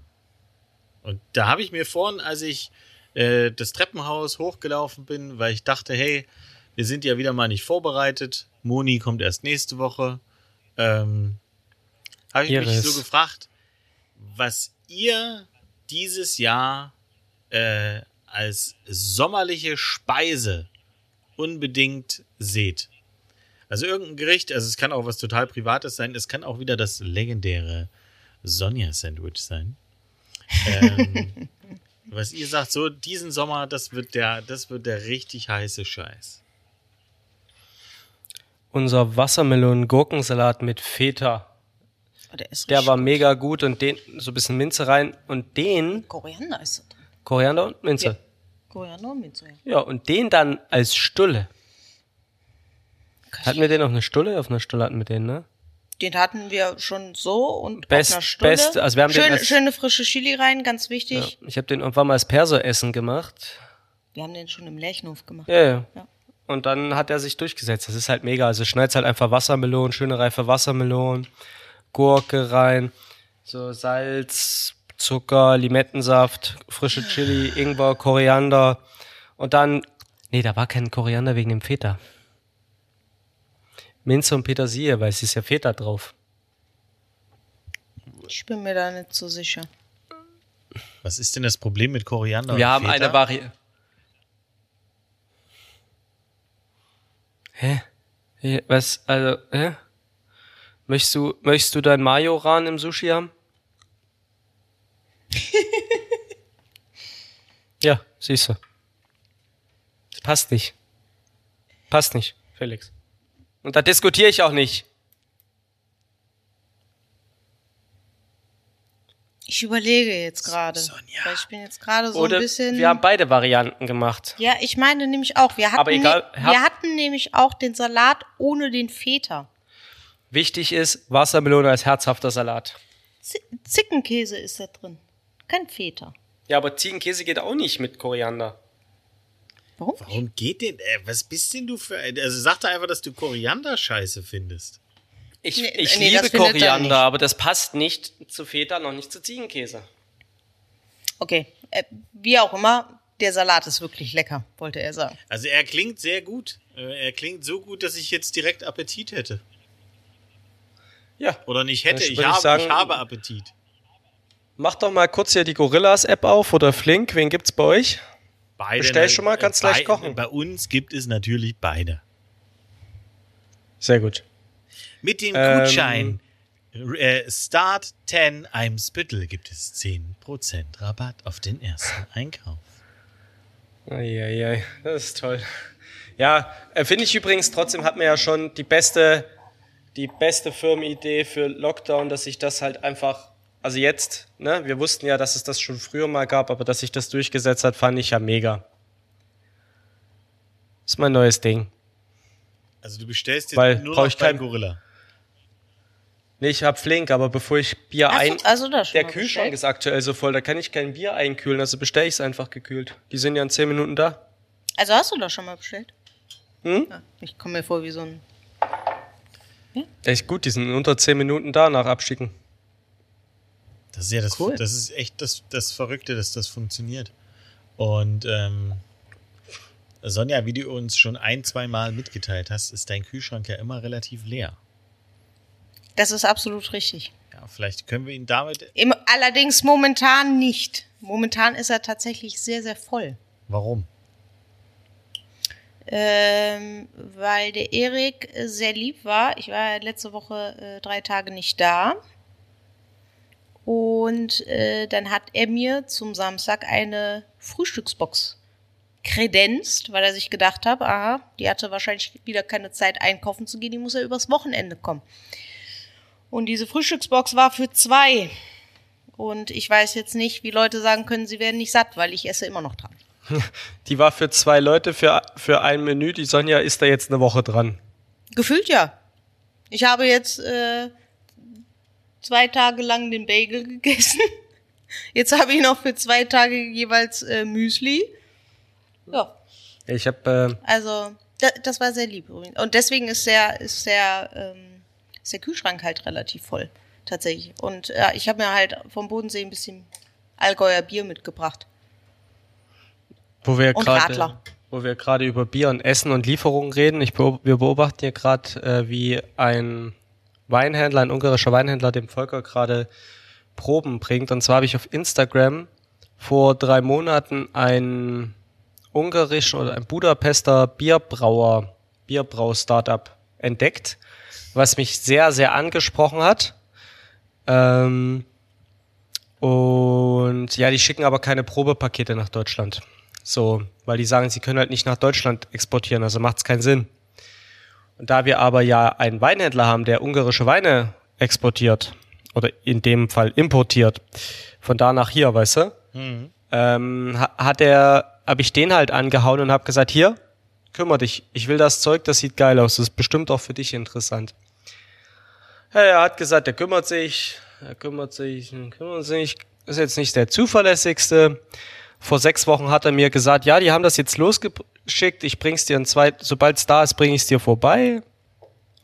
Und da habe ich mir vorhin, als ich äh, das Treppenhaus hochgelaufen bin, weil ich dachte, hey, wir sind ja wieder mal nicht vorbereitet. Moni kommt erst nächste Woche. Ähm, habe ich mich Iris. so gefragt, was ihr dieses Jahr äh, als sommerliche Speise unbedingt seht. Also irgendein Gericht, also es kann auch was total Privates sein, es kann auch wieder das legendäre Sonja-Sandwich sein. Ähm, was ihr sagt, so diesen Sommer, das wird der, das wird der richtig heiße Scheiß. Unser Wassermelonen-Gurkensalat mit Feta, Oh, der ist der war gut. mega gut und den, so ein bisschen Minze rein und den, Koriander ist da drin. Koriander und Minze. Ja. Koriander mit so. Ja, und den dann als Stulle. Hatten wir den auf einer Stulle? Auf einer Stulle hatten wir den, ne? Den hatten wir schon so und Best- auf einer Stulle. best- also wir haben den schöne, als- schöne frische Chili rein, ganz Ja. wichtig. Ich habe den irgendwann mal als Perso-Essen gemacht. Wir haben den schon im Lerchenhof gemacht. Ja, ja. Ja. Und dann hat er sich durchgesetzt. Das ist halt mega. Also schneidest halt einfach Wassermelonen, schöne reife Wassermelonen, Gurke rein, so Salz, Zucker, Limettensaft, frische Chili, Ingwer, Koriander und dann, nee, da war kein Koriander wegen dem Feta. Minze und Petersilie, weil es ist ja Feta drauf. Ich bin mir da nicht so sicher. Was ist denn das Problem mit Koriander? Wir und haben Feta? eine Variante. Hä? Was? Also, hä? Möchtest du, möchtest du dein Majoran im Sushi haben? ja, siehst du. Passt nicht. Passt nicht, Felix. Und da diskutiere ich auch nicht. Ich überlege jetzt gerade. Sonja. Weil ich bin jetzt gerade so Oder ein bisschen. wir haben beide Varianten gemacht. ja, ich meine nämlich auch. Wir hatten, Aber egal, ne- wir hatten nämlich auch den Salat ohne den Feta. Wichtig ist Wassermelone als herzhafter Salat. Z Zickenkäse ist da drin. Kein Feta. Ja, aber Ziegenkäse geht auch nicht mit Koriander. Warum? Warum geht denn, äh, was bist denn du für, ein- also sag doch einfach, dass du Koriander scheiße findest. Ich, Nee, ich nee, das liebe er. Koriander, aber das passt nicht zu Feta, noch nicht zu Ziegenkäse. Okay. Äh, wie auch immer, der Salat ist wirklich lecker, wollte er sagen. Also er klingt sehr gut. Äh, Er klingt so gut, dass ich jetzt direkt Appetit hätte. Ja. Oder nicht hätte, ich ich habe, sagen- ich habe Appetit. Mach doch mal kurz hier die Gorillas-App auf oder Flink. Wen gibt's bei euch? Beide. Bestell schon mal, kannst bei, gleich kochen. Bei uns gibt es natürlich beide. Sehr gut. Mit dem Ähm. Gutschein äh, Start 10 Eimsbüttel gibt es 10% Rabatt auf den ersten Einkauf. Eieiei, das ist toll. Ja, äh, finde ich übrigens, trotzdem hat man ja schon die beste, die beste Firmenidee für Lockdown, dass sich das halt einfach, also jetzt, ne, wir wussten ja, dass es das schon früher mal gab, aber dass sich das durchgesetzt hat, fand ich ja mega. Ist mein neues Ding. Also du bestellst jetzt Weil nur noch ich kein- Gorilla. Nee, ich hab Flink, aber bevor ich Bier Ach ein... also Der Kühlschrank bestellt? ist aktuell so voll, da kann ich kein Bier einkühlen, also bestelle ich es einfach gekühlt. Die sind ja in 10 Minuten da. Also hast du das schon mal bestellt? Hm? Ja, ich komme mir vor wie so ein. Echt gut, die sind in unter 10 Minuten da nach Abschicken. Das ist ja das, Cool. das ist echt das, das Verrückte, dass das funktioniert. Und ähm, Sonja, wie du uns schon ein, zwei Mal mitgeteilt hast, ist dein Kühlschrank ja immer relativ leer. Das ist absolut richtig. Ja, vielleicht können wir ihn damit. Im, allerdings momentan nicht. Momentan ist er tatsächlich sehr, sehr voll. Warum? Ähm, weil der Erik sehr lieb war. Ich war letzte Woche äh, drei Tage nicht da. Und äh, dann hat er mir zum Samstag eine Frühstücksbox kredenzt, weil er sich gedacht hat, aha, die hatte wahrscheinlich wieder keine Zeit einkaufen zu gehen, die muss ja übers Wochenende kommen. Und diese Frühstücksbox war für zwei. Und ich weiß jetzt nicht, wie Leute sagen können, sie werden nicht satt, weil ich esse immer noch dran. Die war für zwei Leute für, für ein Menü. Die Sonja ist da jetzt eine Woche dran. Gefühlt ja. Ich habe jetzt äh, zwei Tage lang den Bagel gegessen. Jetzt habe ich noch für zwei Tage jeweils äh, Müsli. Ja, Ich habe also da, das war sehr lieb. Und deswegen ist der, ist der, ähm, ist der Kühlschrank halt relativ voll. Tatsächlich. Und ja, ich habe mir halt vom Bodensee ein bisschen Allgäuer Bier mitgebracht. wo wir gerade wo wir gerade über Bier und Essen und Lieferungen reden. Ich wir beobachten hier gerade, äh, wie ein Weinhändler, ein ungarischer Weinhändler, dem Volker gerade Proben bringt. Und zwar habe ich auf Instagram vor drei Monaten ein ungarischen oder ein Budapester Bierbrauer, Bierbrau-Startup entdeckt, was mich sehr, sehr angesprochen hat. Ähm, und ja, die schicken aber keine Probepakete nach Deutschland. So, weil die sagen, sie können halt nicht nach Deutschland exportieren, also macht es keinen Sinn. Und da wir aber ja einen Weinhändler haben, der ungarische Weine exportiert, oder in dem Fall importiert, von da nach hier, weißt du, ähm, ha- hat er, habe ich den halt angehauen und habe gesagt, hier, kümmer dich, ich will das Zeug, das sieht geil aus, das ist bestimmt auch für dich interessant. Er hat gesagt, er kümmert sich, er kümmert sich, er kümmert sich, ist jetzt nicht der zuverlässigste. Vor sechs Wochen hat er mir gesagt, ja, die haben das jetzt losgeschickt, ich bring's dir in zwei, sobald es da ist, bring ich's dir vorbei.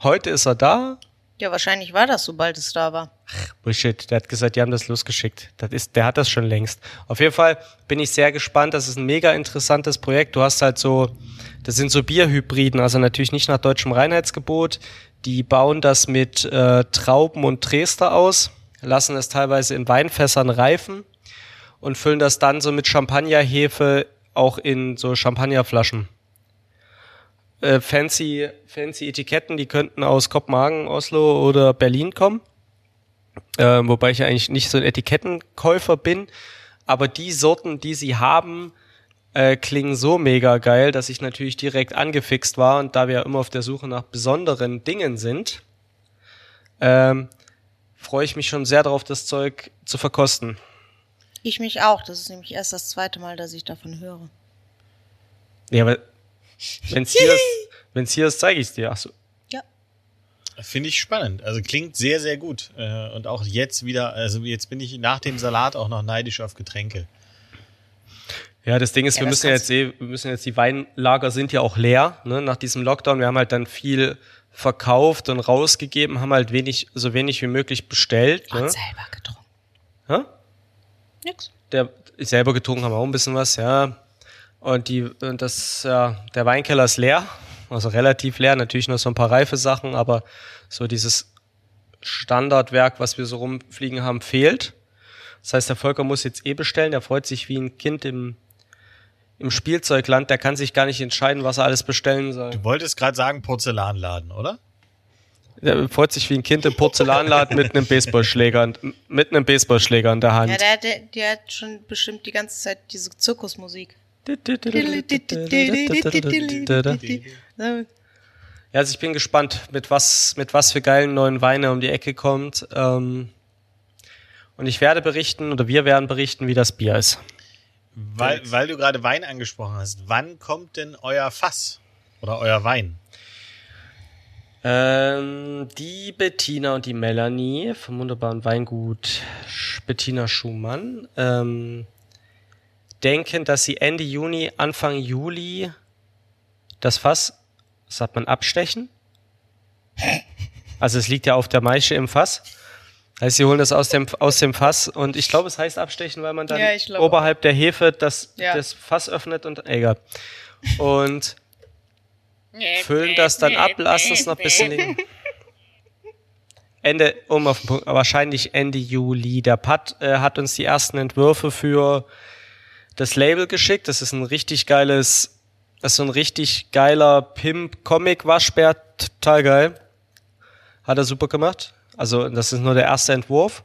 Heute ist er da. Ja, wahrscheinlich war das, sobald es da war. Bullshit, der hat gesagt, die haben das losgeschickt. Das ist, der hat das schon längst. Auf jeden Fall bin ich sehr gespannt. Das ist ein mega interessantes Projekt. Du hast halt so, das sind so Bierhybriden, also natürlich nicht nach deutschem Reinheitsgebot. Die bauen das mit äh, Trauben und Dresder aus, lassen es teilweise in Weinfässern reifen und füllen das dann so mit Champagnerhefe auch in so Champagnerflaschen. Äh, fancy, fancy Etiketten, die könnten aus Kopenhagen, Oslo oder Berlin kommen. Ähm, wobei ich ja eigentlich nicht so ein Etikettenkäufer bin. Aber die Sorten, die sie haben, äh, klingen so mega geil, dass ich natürlich direkt angefixt war. Und da wir ja immer auf der Suche nach besonderen Dingen sind, ähm, freue ich mich schon sehr darauf, das Zeug zu verkosten. Ich mich auch. Das ist nämlich erst das zweite Mal, dass ich davon höre. Ja, aber wenn's hier ist, wenn's hier ist, zeige ich dir. Ach so. Ja. Finde ich spannend. Also klingt sehr, sehr gut. Äh, Und auch jetzt wieder, also jetzt bin ich nach dem Salat auch noch neidisch auf Getränke. Ja, das Ding ist, Ja, wir müssen jetzt eh, wir müssen jetzt, die Weinlager sind ja auch leer, ne, nach diesem Lockdown. Wir haben halt dann viel verkauft und rausgegeben, haben halt wenig, so wenig wie möglich bestellt, Und ne? selber getrunken. Hä? Nix. Der, selber getrunken haben wir auch ein bisschen was, ja. Und die, und das, ja, der Weinkeller ist leer, also relativ leer, natürlich noch so ein paar reife Sachen, aber so dieses Standardwerk, was wir so rumfliegen haben, fehlt. Das heißt, der Volker muss jetzt eh bestellen. Der freut sich wie ein Kind im, im Spielzeugland. Der kann sich gar nicht entscheiden, was er alles bestellen soll. Du wolltest gerade sagen Porzellanladen, oder? Der freut sich wie ein Kind im Porzellanladen mit einem Baseballschläger, mit einem Baseballschläger in der Hand. Ja, der, der, der hat schon bestimmt die ganze Zeit diese Zirkusmusik. Ja, also ich bin gespannt, mit was, mit was für geilen neuen Weine um die Ecke kommt. Ähm, und ich werde berichten, oder wir werden berichten, wie das Bier ist. Weil, weil du gerade Wein angesprochen hast. Wann kommt denn euer Fass? Oder euer Wein? Ähm, die Bettina und die Melanie vom wunderbaren Weingut Bettina Schumann ähm, denken, dass sie Ende Juni, Anfang Juli das Fass sagt man, abstechen. Also es liegt ja auf der Maische im Fass. Heißt, sie holen das aus dem, aus dem Fass und ich glaube, es heißt abstechen, weil man dann Ja, oberhalb der Hefe das, Ja. das Fass öffnet und egal. Und füllen das dann ab, lassen es noch ein bisschen liegen. Ende, um auf den Punkt, wahrscheinlich Ende Juli. Der Pat äh, hat uns die ersten Entwürfe für das Label geschickt. Das ist ein richtig geiles das ist so ein richtig geiler Pimp-Comic-Waschbär, total geil. Hat er super gemacht. Also das ist nur der erste Entwurf.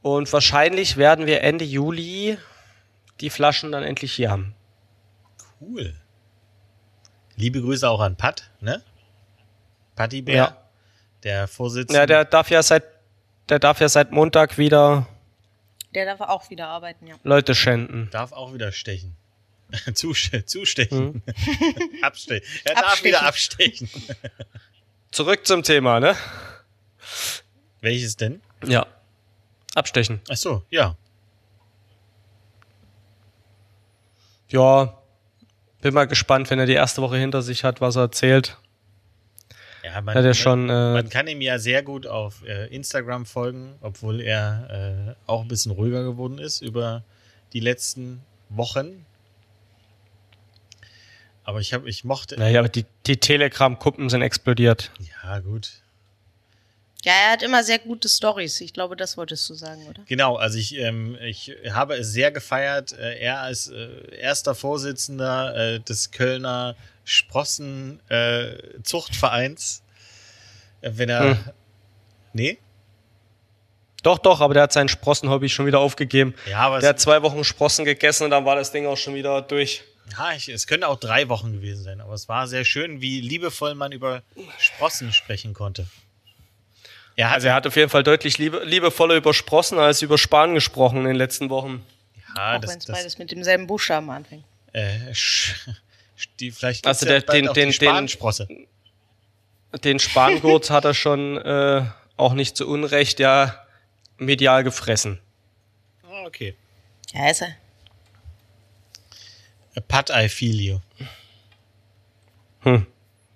Und wahrscheinlich werden wir Ende Juli die Flaschen dann endlich hier haben. Cool. Liebe Grüße auch an Pat, ne? Patti Bär, Ja. der Vorsitzende. Ja, der darf ja seit, der darf ja seit Montag wieder Der darf auch wieder arbeiten, ja. Leute schänden. darf auch wieder stechen. Zuste zustechen. Hm. Abstechen. Er darf Abstechen. wieder abstechen. Zurück zum Thema, ne? Welches denn? Ja. Abstechen. Ach so, ja. Ja. Bin mal gespannt, wenn er die erste Woche hinter sich hat, was er erzählt. Ja, man, Hat er schon, äh, man kann ihm ja sehr gut auf äh, Instagram folgen, obwohl er äh, auch ein bisschen ruhiger geworden ist über die letzten Wochen. Aber ich habe, ich mochte. Naja, aber die, die Telegram-Kuppen sind explodiert. Ja, gut. Ja, er hat immer sehr gute Stories. Ich glaube, das wolltest du sagen, oder? Genau, also ich, ähm, ich habe es sehr gefeiert. Äh, er als äh, erster Vorsitzender äh, des Kölner Sprossen äh, Zuchtvereins. Äh, wenn er. Hm. Nee? Doch, doch, aber der hat sein Sprossenhobby schon wieder aufgegeben. Ja, aber Der hat zwei Wochen Sprossen gegessen und dann war das Ding auch schon wieder durch. ja, ich, es können auch drei Wochen gewesen sein, aber es war sehr schön, wie liebevoll man über Sprossen sprechen konnte. Er hat, Also er hat auf jeden Fall deutlich liebe, liebevoller über Sprossen als über Span gesprochen in den letzten Wochen. ja, auch wenn es beides mit demselben Buchstaben anfängt. äh, sch, die, vielleicht Also der- ja den- den- die den- Spansprosse. Den Spangurt hat er schon äh, auch nicht zu Unrecht ja medial gefressen. Ah, okay. Ja, ist er. Pat I feel you. Hm.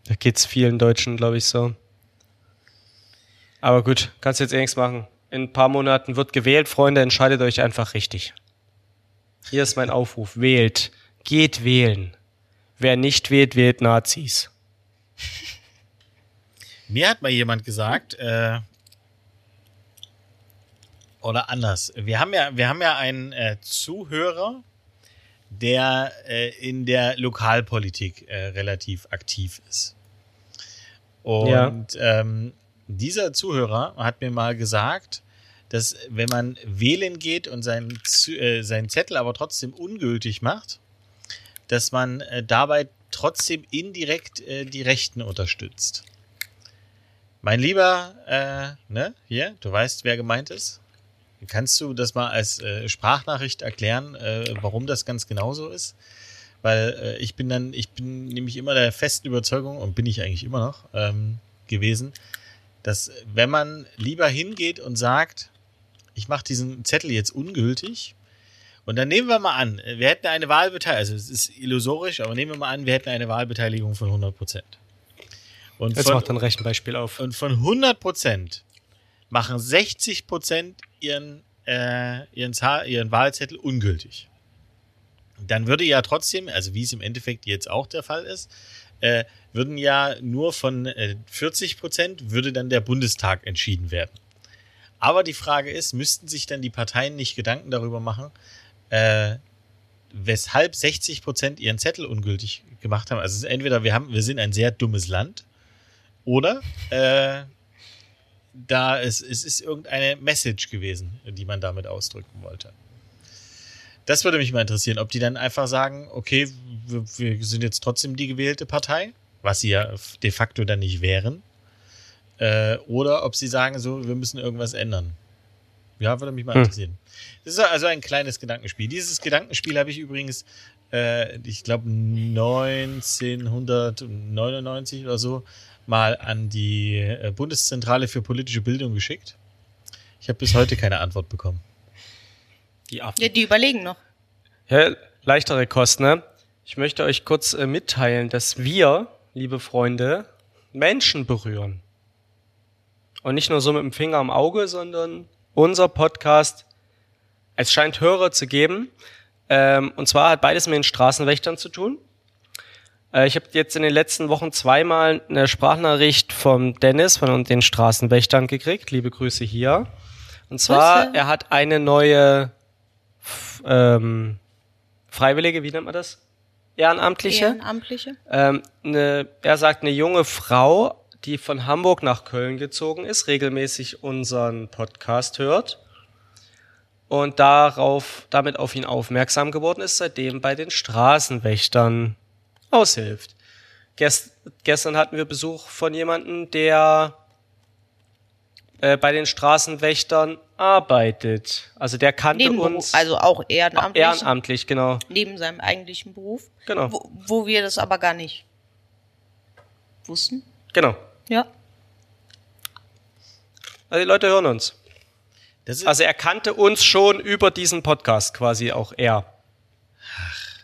Da geht's vielen Deutschen, glaube ich, so. Aber gut, kannst jetzt eh nichts machen. In ein paar Monaten wird gewählt, Freunde, entscheidet euch einfach richtig. Hier ist mein Aufruf. Wählt. Geht wählen. Wer nicht wählt, wählt Nazis. Mir hat mal jemand gesagt, äh, oder anders. Wir haben ja, wir haben ja einen äh, Zuhörer, der äh, in der Lokalpolitik äh, relativ aktiv ist. Und ähm, dieser Zuhörer hat mir mal gesagt, dass wenn man wählen geht und seinen, äh, seinen Zettel aber trotzdem ungültig macht, dass man äh, dabei trotzdem indirekt äh, die Rechten unterstützt. Mein lieber, äh, ne, hier, du weißt, wer gemeint ist. Kannst du das mal als äh, Sprachnachricht erklären, äh, warum das ganz genau so ist? Weil ich bin dann, ich bin nämlich immer der festen Überzeugung und bin ich eigentlich immer noch ähm, gewesen, dass wenn man lieber hingeht und sagt, ich mache diesen Zettel jetzt ungültig, und dann nehmen wir mal an, wir hätten eine Wahlbeteiligung, also es ist illusorisch, aber nehmen wir mal an, wir hätten eine Wahlbeteiligung von 100 Prozent. Und Jetzt von, macht ein Rechenbeispiel auf. und von 100 Prozent machen 60 Prozent ihren, äh, ihren, Zahl, ihren Wahlzettel ungültig. Dann würde ja trotzdem, also wie es im Endeffekt jetzt auch der Fall ist, äh, würden ja nur von äh, 40 Prozent würde dann der Bundestag entschieden werden. Aber die Frage ist, müssten sich dann die Parteien nicht Gedanken darüber machen, äh, weshalb 60 Prozent ihren Zettel ungültig gemacht haben? Also entweder wir haben, wir sind ein sehr dummes Land, oder äh, da es, es ist irgendeine Message gewesen, die man damit ausdrücken wollte. Das würde mich mal interessieren, ob die dann einfach sagen, okay, wir, wir sind jetzt trotzdem die gewählte Partei, was sie ja de facto dann nicht wären. Äh, oder ob sie sagen, so, wir müssen irgendwas ändern. Ja, würde mich mal Hm. interessieren. Das ist also ein kleines Gedankenspiel. Dieses Gedankenspiel habe ich übrigens, äh, ich glaube, 1999 oder so mal an die äh, Bundeszentrale für politische Bildung geschickt. Ich habe bis heute keine Antwort bekommen. Die Affen. Ja, die überlegen noch. Ja, leichtere Kost, ne? Ich möchte euch kurz äh, mitteilen, dass wir, liebe Freunde, Menschen berühren. Und nicht nur so mit dem Finger am Auge, sondern unser Podcast, es scheint Hörer zu geben. Ähm, und zwar hat beides mit den Straßenwächtern zu tun. Äh, ich habe jetzt in den letzten Wochen zweimal eine Sprachnachricht vom Dennis von den Straßenwächtern gekriegt. Liebe Grüße hier. Und zwar, Grüße. er hat eine neue ähm, Freiwillige, wie nennt man das? Ehrenamtliche. Ehrenamtliche. Ähm, eine, er sagt, eine junge Frau, die von Hamburg nach Köln gezogen ist, regelmäßig unseren Podcast hört und darauf, damit auf ihn aufmerksam geworden ist, seitdem bei den Straßenwächtern aushilft. Gest, gestern hatten wir Besuch von jemandem, der äh, bei den Straßenwächtern arbeitet. Also der kannte Nebenberuf, uns also auch ehrenamtlich, ehrenamtlich, genau. neben seinem eigentlichen Beruf. Genau. Wo, wo wir das aber gar nicht wussten. Genau. Ja. Also die Leute hören uns. Also er kannte uns schon über diesen Podcast quasi auch er.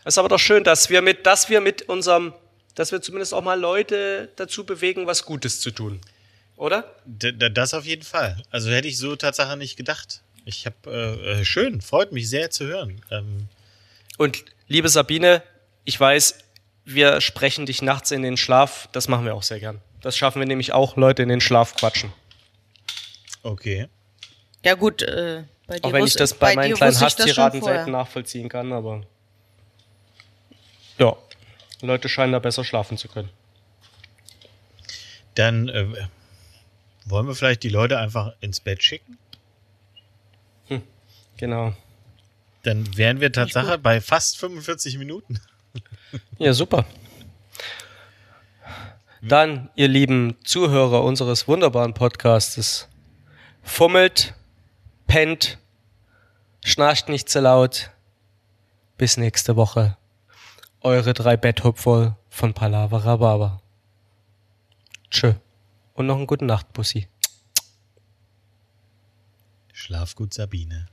Es ist aber doch schön, dass wir mit, dass wir mit unserem, dass wir zumindest auch mal Leute dazu bewegen, was Gutes zu tun. Oder? D d- das auf jeden Fall. Also hätte ich so Tatsache nicht gedacht. Ich habe äh, äh, schön, freut mich sehr zu hören. Ähm, Und liebe Sabine, ich weiß, wir sprechen dich nachts in den Schlaf. Das machen wir auch sehr gern. Das schaffen wir nämlich auch, Leute in den Schlaf quatschen. okay. Ja gut, äh, bei dir Auch wenn ich das bei, meinen dir kleinen Hasstiraden selten nachvollziehen kann, aber ja, Leute scheinen da besser schlafen zu können. Dann äh, wollen wir vielleicht die Leute einfach ins Bett schicken. Genau. Dann wären wir Tatsache bei fast 45 Minuten. Ja, super. Dann, ihr lieben Zuhörer unseres wunderbaren Podcastes, fummelt, pennt, schnarcht nicht zu laut. Bis nächste Woche. Eure drei Betthupferl von Palava Rhabarber. Tschö. Und noch einen guten Nacht, Bussi. Schlaf gut, Sabine.